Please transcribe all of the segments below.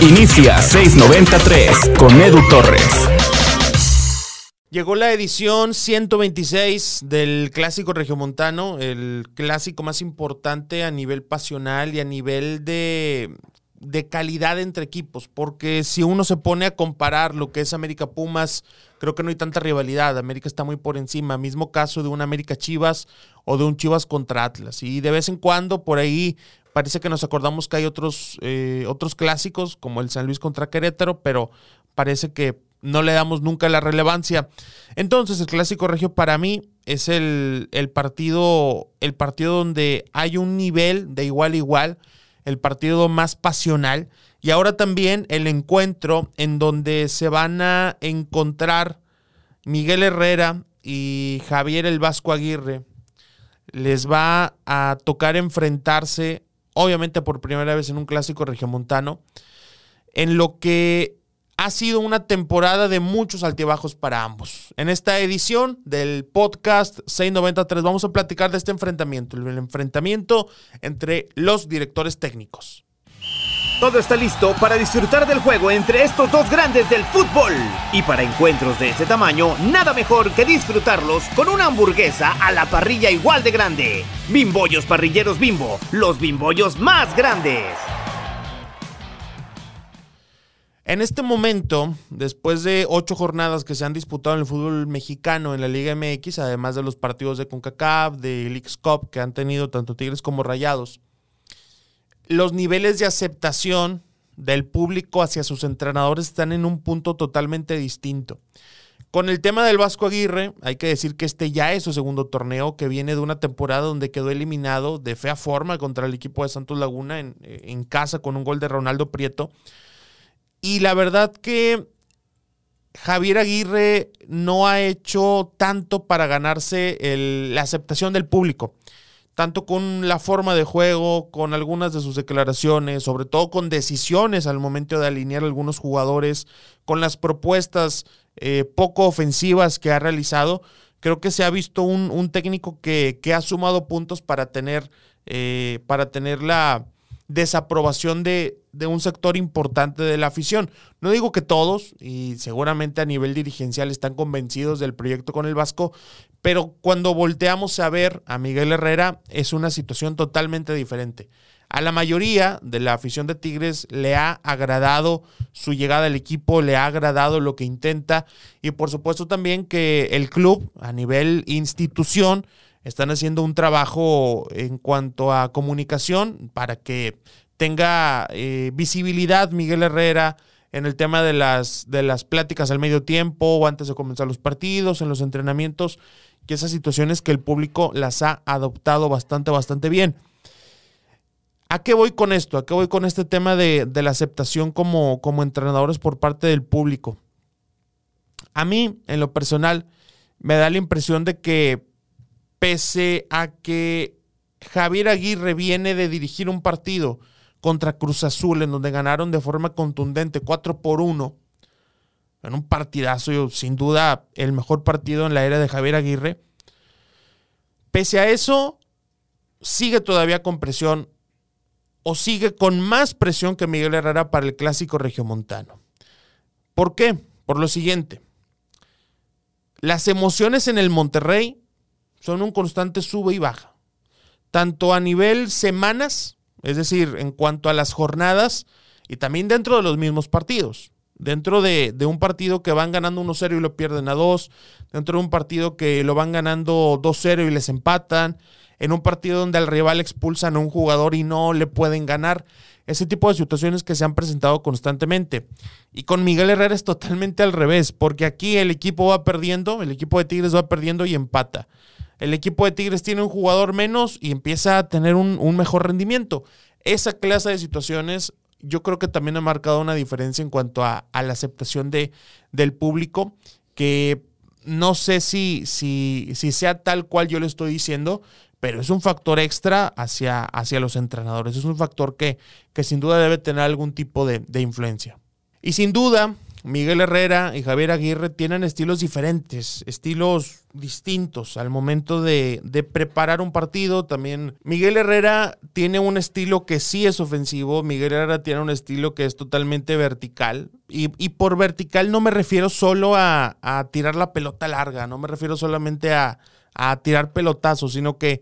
Inicia 693 con Edu Torres. Llegó la edición 126 del Clásico Regiomontano, el clásico más importante a nivel pasional y a nivel de, de calidad entre equipos, porque si uno se pone a comparar lo que es América Pumas, creo que no hay tanta rivalidad, América está muy por encima, mismo caso de un América Chivas o de un Chivas contra Atlas, y de vez en cuando por ahí parece que nos acordamos que hay otros, eh, otros clásicos, como el San Luis contra Querétaro, pero parece que no le damos nunca la relevancia. Entonces, el clásico regio para mí es el, el, partido, el partido donde hay un nivel de igual a igual, el partido más pasional. Y ahora también el encuentro en donde se van a encontrar Miguel Herrera y Javier el Vasco Aguirre. Les va a tocar enfrentarse, obviamente por primera vez en un clásico regiomontano, en lo que ha sido una temporada de muchos altibajos para ambos. En esta edición del podcast 693 vamos a platicar de este enfrentamiento, el enfrentamiento entre los directores técnicos. Todo está listo para disfrutar del juego entre estos dos grandes del fútbol. Y para encuentros de este tamaño, nada mejor que disfrutarlos con una hamburguesa a la parrilla igual de grande. Bimbollos parrilleros bimbo, los bimbollos más grandes. En este momento, después de ocho jornadas que se han disputado en el fútbol mexicano en la Liga MX, además de los partidos de CONCACAF, de Leagues Cup que han tenido tanto Tigres como Rayados, los niveles de aceptación del público hacia sus entrenadores están en un punto totalmente distinto. Con el tema del Vasco Aguirre, hay que decir que este ya es su segundo torneo, que viene de una temporada donde quedó eliminado de fea forma contra el equipo de Santos Laguna en, casa con un gol de Ronaldo Prieto. Y la verdad que Javier Aguirre no ha hecho tanto para ganarse la aceptación del público, tanto con la forma de juego, con algunas de sus declaraciones, sobre todo con decisiones al momento de alinear algunos jugadores, con las propuestas eh, poco ofensivas que ha realizado. Creo que se ha visto un, técnico que, ha sumado puntos para tener, eh, para tener la, desaprobación de, de, un sector importante de la afición. No digo que todos, y seguramente a nivel dirigencial están convencidos del proyecto con el Vasco, pero cuando volteamos a ver a Miguel Herrera es una situación totalmente diferente. A la mayoría de la afición de Tigres le ha agradado su llegada al equipo, le ha agradado lo que intenta y por supuesto también que el club a nivel institución están haciendo un trabajo en cuanto a comunicación para que tenga eh, visibilidad Miguel Herrera en el tema de las, de las pláticas al medio tiempo o antes de comenzar los partidos, en los entrenamientos, que esas situaciones que el público las ha adoptado bastante, bastante bien. ¿A qué voy con esto? ¿A qué voy con este tema de, de la aceptación como, como entrenadores por parte del público? A mí, en lo personal, me da la impresión de que pese a que Javier Aguirre viene de dirigir un partido contra Cruz Azul en donde ganaron de forma contundente 4 por 1, en un partidazo, sin duda el mejor partido en la era de Javier Aguirre, pese a eso, sigue todavía con presión o sigue con más presión que Miguel Herrera para el clásico regiomontano. ¿Por qué? Por lo siguiente. Las emociones en el Monterrey son un constante sube y baja, tanto a nivel semanas, es decir, en cuanto a las jornadas, y también dentro de los mismos partidos. Dentro de, un partido que van ganando 1-0 y lo pierden a 2, dentro de un partido que lo van ganando 2-0 y les empatan, en un partido donde al rival expulsan a un jugador y no le pueden ganar. Ese tipo de situaciones que se han presentado constantemente. Y con Miguel Herrera es totalmente al revés, porque aquí el equipo va perdiendo, el equipo de Tigres va perdiendo y empata el equipo de Tigres tiene un jugador menos y empieza a tener un, mejor rendimiento. Esa clase de situaciones yo creo que también ha marcado una diferencia en cuanto a, la aceptación de, del público, que no sé si, si, si sea tal cual yo le estoy diciendo, pero es un factor extra hacia, hacia los entrenadores. Es un factor que, que sin duda debe tener algún tipo de, de influencia. Y sin duda, Miguel Herrera y Javier Aguirre tienen estilos diferentes, estilos distintos al momento de, preparar un partido. También Miguel Herrera tiene un estilo que sí es ofensivo, Miguel Herrera tiene un estilo que es totalmente vertical. Y, por vertical no me refiero solo a, tirar la pelota larga, no me refiero solamente a, a tirar pelotazos, sino que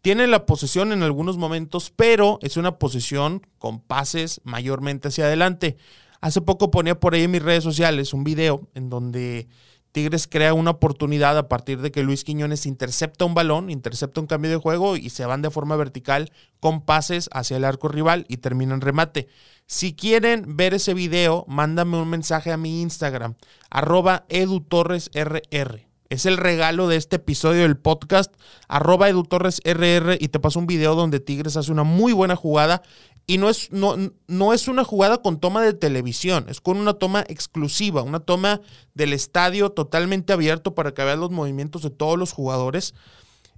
tiene la posesión en algunos momentos, pero es una posesión con pases mayormente hacia adelante. Hace poco ponía por ahí en mis redes sociales un video en donde Tigres crea una oportunidad a partir de que Luis Quiñones intercepta un balón, intercepta un cambio de juego y se van de forma vertical con pases hacia el arco rival y terminan remate. Si quieren ver ese video, mándame un mensaje a mi Instagram, arroba edutorresrr. Es el regalo de este episodio del podcast, arroba edutorresrr y te paso un video donde Tigres hace una muy buena jugada y no es, no, no es una jugada con toma de televisión, es con una toma exclusiva, una toma del estadio totalmente abierto para que veas los movimientos de todos los jugadores.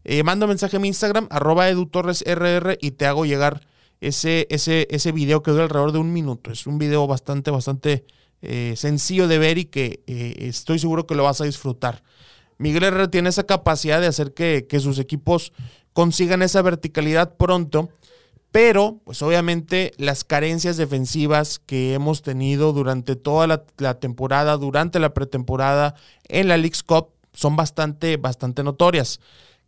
Eh, manda mensaje a mi Instagram, arroba edutorresrr y te hago llegar ese, ese, ese video que dura alrededor de un minuto. Es un video bastante, bastante eh, sencillo de ver y que eh, estoy seguro que lo vas a disfrutar. Miguel Herrera tiene esa capacidad de hacer que, que sus equipos consigan esa verticalidad pronto pero pues obviamente las carencias defensivas que hemos tenido durante toda la, temporada, durante la pretemporada en la League's Cup son bastante, bastante notorias.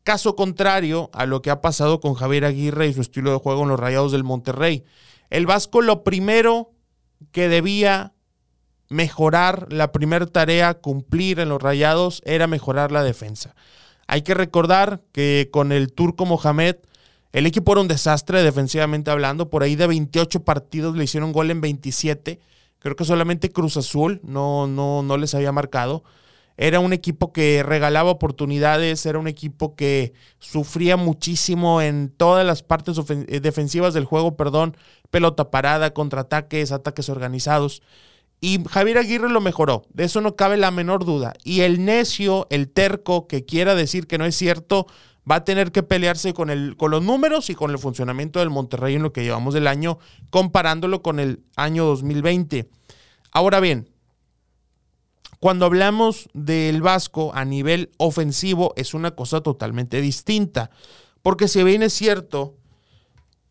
Caso contrario a lo que ha pasado con Javier Aguirre y su estilo de juego en los Rayados del Monterrey. El Vasco lo primero que debía mejorar, la primera tarea cumplir en los Rayados era mejorar la defensa. Hay que recordar que con el turco Mohamed el equipo era un desastre defensivamente hablando. Por ahí de 28 partidos le hicieron gol en 27. Creo que solamente Cruz Azul no, no, no les había marcado. Era un equipo que regalaba oportunidades, era un equipo que sufría muchísimo en todas las partes eh, defensivas del juego, perdón, pelota parada, contraataques, ataques organizados. Y Javier Aguirre lo mejoró, de eso no cabe la menor duda. Y el necio, el terco que quiera decir que no es cierto, va a tener que pelearse con, el, con los números y con el funcionamiento del Monterrey en lo que llevamos del año, comparándolo con el año 2020. Ahora bien, cuando hablamos del Vasco a nivel ofensivo es una cosa totalmente distinta, porque si bien es cierto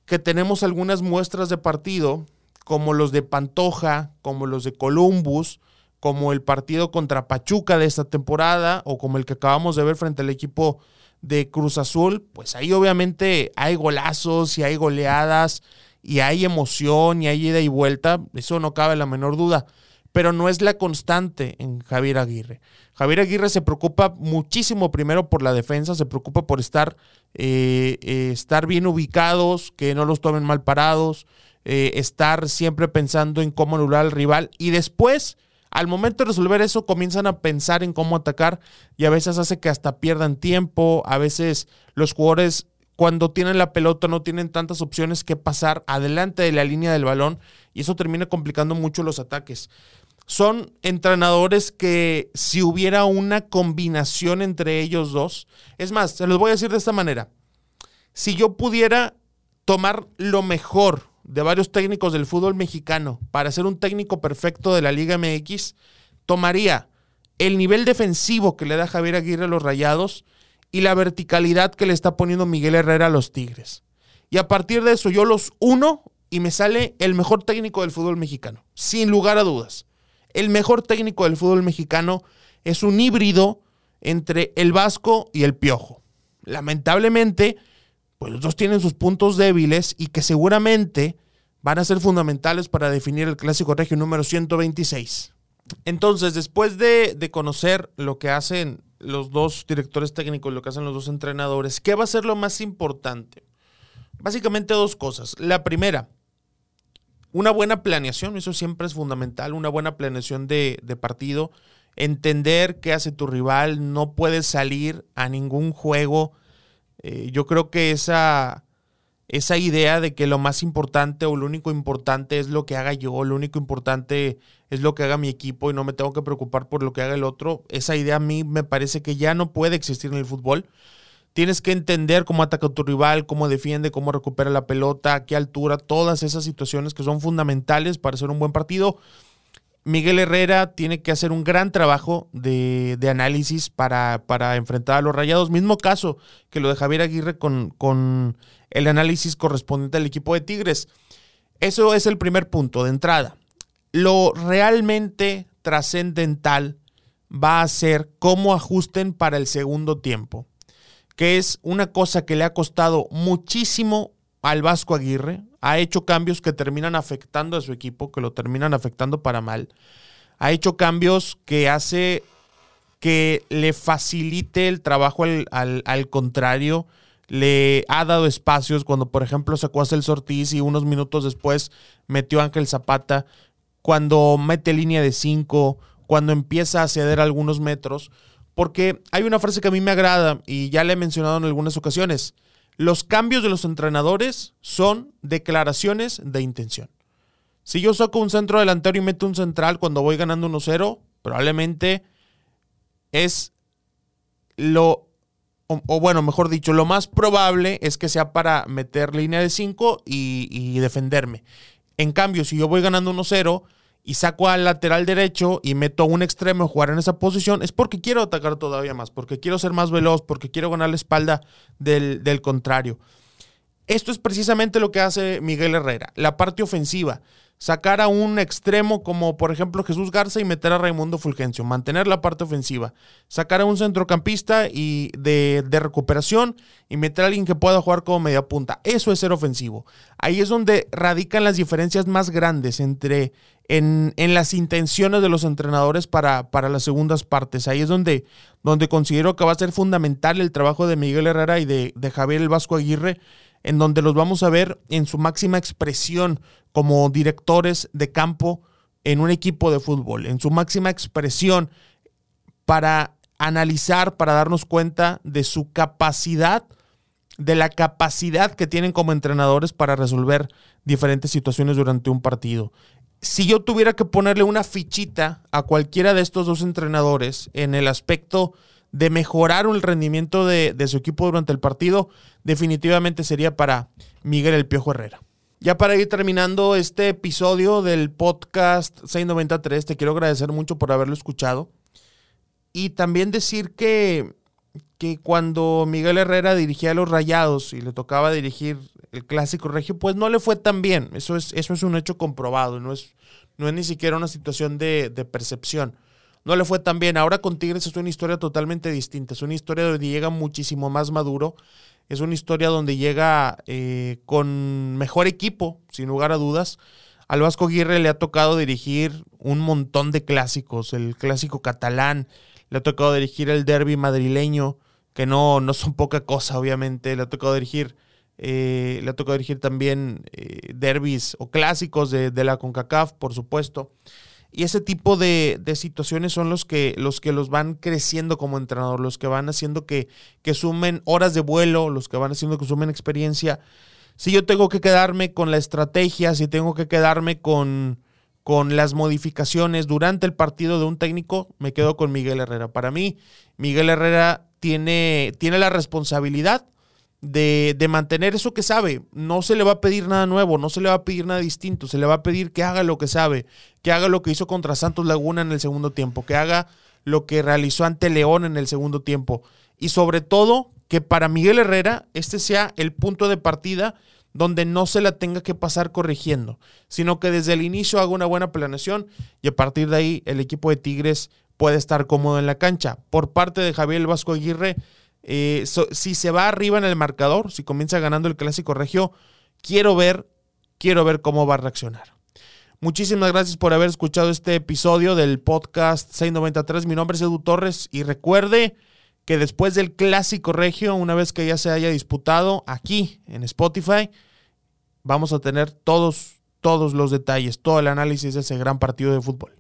que tenemos algunas muestras de partido, como los de Pantoja, como los de Columbus, como el partido contra Pachuca de esta temporada, o como el que acabamos de ver frente al equipo de Cruz Azul, pues ahí obviamente hay golazos y hay goleadas y hay emoción y hay ida y vuelta, eso no cabe la menor duda, pero no es la constante en Javier Aguirre. Javier Aguirre se preocupa muchísimo primero por la defensa, se preocupa por estar, eh, eh, estar bien ubicados, que no los tomen mal parados, eh, estar siempre pensando en cómo anular al rival y después al momento de resolver eso, comienzan a pensar en cómo atacar y a veces hace que hasta pierdan tiempo. A veces los jugadores, cuando tienen la pelota, no tienen tantas opciones que pasar adelante de la línea del balón y eso termina complicando mucho los ataques. Son entrenadores que si hubiera una combinación entre ellos dos, es más, se los voy a decir de esta manera. Si yo pudiera tomar lo mejor de varios técnicos del fútbol mexicano para ser un técnico perfecto de la Liga MX, tomaría el nivel defensivo que le da Javier Aguirre a los Rayados y la verticalidad que le está poniendo Miguel Herrera a los Tigres. Y a partir de eso yo los uno y me sale el mejor técnico del fútbol mexicano, sin lugar a dudas. El mejor técnico del fútbol mexicano es un híbrido entre el Vasco y el Piojo. Lamentablemente, pues los dos tienen sus puntos débiles y que seguramente van a ser fundamentales para definir el clásico regio número 126. Entonces, después de, conocer lo que hacen los dos directores técnicos, lo que hacen los dos entrenadores, ¿qué va a ser lo más importante? Básicamente dos cosas. La primera, una buena planeación, eso siempre es fundamental, una buena planeación de, de partido, entender qué hace tu rival, no puedes salir a ningún juego eh, yo creo que esa, esa idea de que lo más importante o lo único importante es lo que haga yo, lo único importante es lo que haga mi equipo y no me tengo que preocupar por lo que haga el otro, esa idea a mí me parece que ya no puede existir en el fútbol. Tienes que entender cómo ataca tu rival, cómo defiende, cómo recupera la pelota, a qué altura, todas esas situaciones que son fundamentales para hacer un buen partido. Miguel Herrera tiene que hacer un gran trabajo de, análisis para, para, enfrentar a los rayados. Mismo caso que lo de Javier Aguirre con, con el análisis correspondiente al equipo de Tigres. Eso es el primer punto de entrada. Lo realmente trascendental va a ser cómo ajusten para el segundo tiempo, que es una cosa que le ha costado muchísimo al Vasco Aguirre, ha hecho cambios que terminan afectando a su equipo, que lo terminan afectando para mal. Ha hecho cambios que hace que le facilite el trabajo al, contrario. Le ha dado espacios cuando, por ejemplo, sacó a Celso Ortiz y unos minutos después metió a Ángel Zapata. Cuando mete línea de cinco, cuando empieza a ceder algunos metros. Porque hay una frase que a mí me agrada y ya le he mencionado en algunas ocasiones. Los cambios de los entrenadores son declaraciones de intención. Si yo saco un centro delantero y meto un central cuando voy ganando 1-0, probablemente es lo, o, bueno, mejor dicho, lo más probable es que sea para meter línea de 5 y, defenderme. En cambio, si yo voy ganando 1-0 y saco al lateral derecho y meto un extremo a jugar en esa posición, es porque quiero atacar todavía más, porque quiero ser más veloz, porque quiero ganar la espalda del, del contrario. Esto es precisamente lo que hace Miguel Herrera, la parte ofensiva sacar a un extremo como por ejemplo Jesús Garza y meter a Raimundo Fulgencio, mantener la parte ofensiva, sacar a un centrocampista y de, recuperación y meter a alguien que pueda jugar como media punta. Eso es ser ofensivo. Ahí es donde radican las diferencias más grandes entre en, las intenciones de los entrenadores para, para, las segundas partes. Ahí es donde, donde considero que va a ser fundamental el trabajo de Miguel Herrera y de, de Javier Vasco Aguirre en donde los vamos a ver en su máxima expresión como directores de campo en un equipo de fútbol, en su máxima expresión para analizar, para darnos cuenta de su capacidad, de la capacidad que tienen como entrenadores para resolver diferentes situaciones durante un partido. Si yo tuviera que ponerle una fichita a cualquiera de estos dos entrenadores en el aspecto de mejorar el rendimiento de, su equipo durante el partido, definitivamente sería para Miguel El Piojo Herrera. Ya para ir terminando este episodio del podcast 693, te quiero agradecer mucho por haberlo escuchado. Y también decir que, que cuando Miguel Herrera dirigía a los Rayados y le tocaba dirigir el clásico regio, pues no le fue tan bien. Eso es, eso es un hecho comprobado, no es, no es ni siquiera una situación de, de percepción no le fue tan bien. Ahora con Tigres es una historia totalmente distinta. Es una historia donde llega muchísimo más maduro. Es una historia donde llega eh, con mejor equipo, sin lugar a dudas. Al Vasco Aguirre le ha tocado dirigir un montón de clásicos. El clásico catalán, le ha tocado dirigir el derby madrileño, que no, no son poca cosa, obviamente. Le ha tocado dirigir. Eh, le ha tocado dirigir también eh, derbis o clásicos de, de la CONCACAF, por supuesto. Y ese tipo de, situaciones son los que, los que los van creciendo como entrenador, los que van haciendo que, que sumen horas de vuelo, los que van haciendo que sumen experiencia. Si yo tengo que quedarme con la estrategia, si tengo que quedarme con, con las modificaciones durante el partido de un técnico, me quedo con Miguel Herrera. Para mí, Miguel Herrera tiene, tiene la responsabilidad de, de, mantener eso que sabe. No se le va a pedir nada nuevo, no se le va a pedir nada distinto, se le va a pedir que haga lo que sabe, que haga lo que hizo contra Santos Laguna en el segundo tiempo, que haga lo que realizó ante León en el segundo tiempo. Y sobre todo, que para Miguel Herrera este sea el punto de partida donde no se la tenga que pasar corrigiendo, sino que desde el inicio haga una buena planeación y a partir de ahí el equipo de Tigres puede estar cómodo en la cancha. Por parte de Javier Vasco Aguirre, eh, si se va arriba en el marcador, si comienza ganando el clásico regio, quiero ver, quiero ver cómo va a reaccionar. Muchísimas gracias por haber escuchado este episodio del podcast 693. Mi nombre es Edu Torres y recuerde que después del clásico regio, una vez que ya se haya disputado aquí en Spotify, vamos a tener todos, todos los detalles, todo el análisis de ese gran partido de fútbol.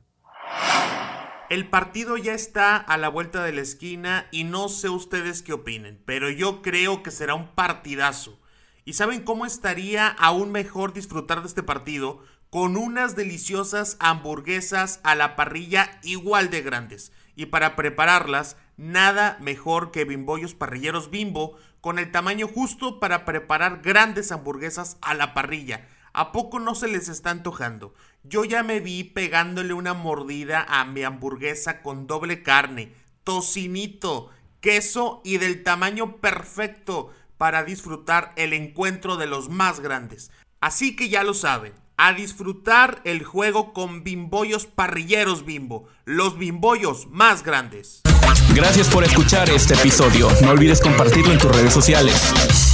El partido ya está a la vuelta de la esquina y no sé ustedes qué opinen, pero yo creo que será un partidazo. ¿Y saben cómo estaría aún mejor disfrutar de este partido? Con unas deliciosas hamburguesas a la parrilla igual de grandes. Y para prepararlas, nada mejor que bimbollos parrilleros bimbo con el tamaño justo para preparar grandes hamburguesas a la parrilla ¿A poco no se les está antojando? Yo ya me vi pegándole una mordida a mi hamburguesa con doble carne, tocinito, queso y del tamaño perfecto para disfrutar el encuentro de los más grandes. Así que ya lo saben, a disfrutar el juego con bimbollos parrilleros bimbo, los bimbollos más grandes. Gracias por escuchar este episodio. No olvides compartirlo en tus redes sociales.